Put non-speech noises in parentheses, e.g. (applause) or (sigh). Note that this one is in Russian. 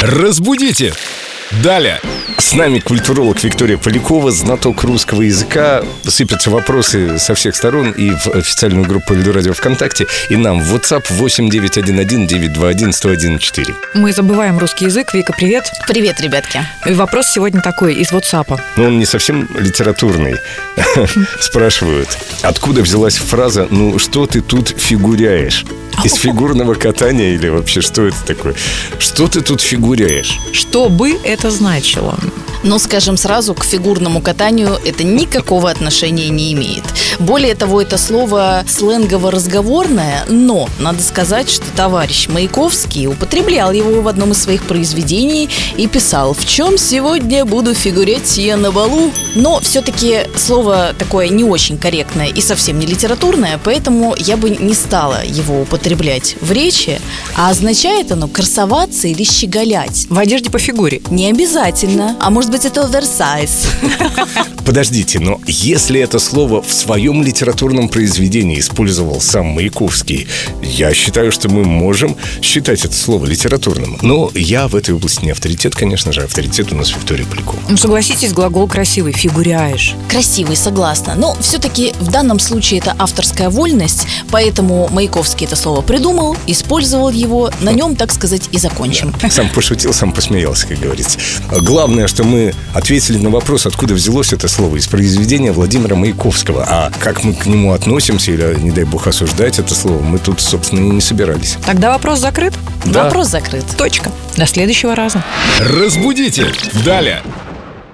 Разбудите! Далее! С нами культуролог Виктория Полякова, знаток русского языка. Сыпятся вопросы со всех сторон и в официальную группу Эльду ВКонтакте, и нам в WhatsApp 8911-921-1014. Мы забываем русский язык. Вика, привет. Привет, ребятки. И вопрос сегодня такой, из WhatsApp. Но он не совсем литературный. (laughs) Спрашивают, откуда взялась фраза «Ну что ты тут фигуряешь?» (laughs) Из фигурного катания или вообще что это такое? Что ты тут фигуряешь? Что бы это значило? Но, скажем сразу, к фигурному катанию это никакого отношения не имеет. Более того, это слово сленгово-разговорное, но надо сказать, что товарищ Маяковский употреблял его в одном из своих произведений и писал «В чем сегодня буду фигурять я на балу?» Но все-таки слово такое не очень корректное и совсем не литературное, поэтому я бы не стала его употреблять в речи, а означает оно красоваться или щеголять. В одежде по фигуре. Не обязательно. А может быть, это оверсайз. (laughs) Подождите, но если это слово в своем литературном произведении использовал сам Маяковский, я считаю, что мы можем считать это слово литературным. Но я в этой области не авторитет, конечно же, авторитет у нас Виктория Полякова. Ну, согласитесь, глагол красивый, фигуряешь. Красивый, согласна. Но все-таки в данном случае это авторская вольность, поэтому Маяковский это слово придумал, использовал его, на нем, так сказать, и закончим. Сам пошутил, сам посмеялся, как говорится. Главное, что мы ответили на вопрос, откуда взялось это слово из произведения Владимира Маяковского. А как мы к нему относимся или, не дай бог, осуждать это слово, мы тут, собственно, и не собирались. Тогда вопрос закрыт? Да. Вопрос закрыт. Точка. До следующего раза. Разбудите! Далее!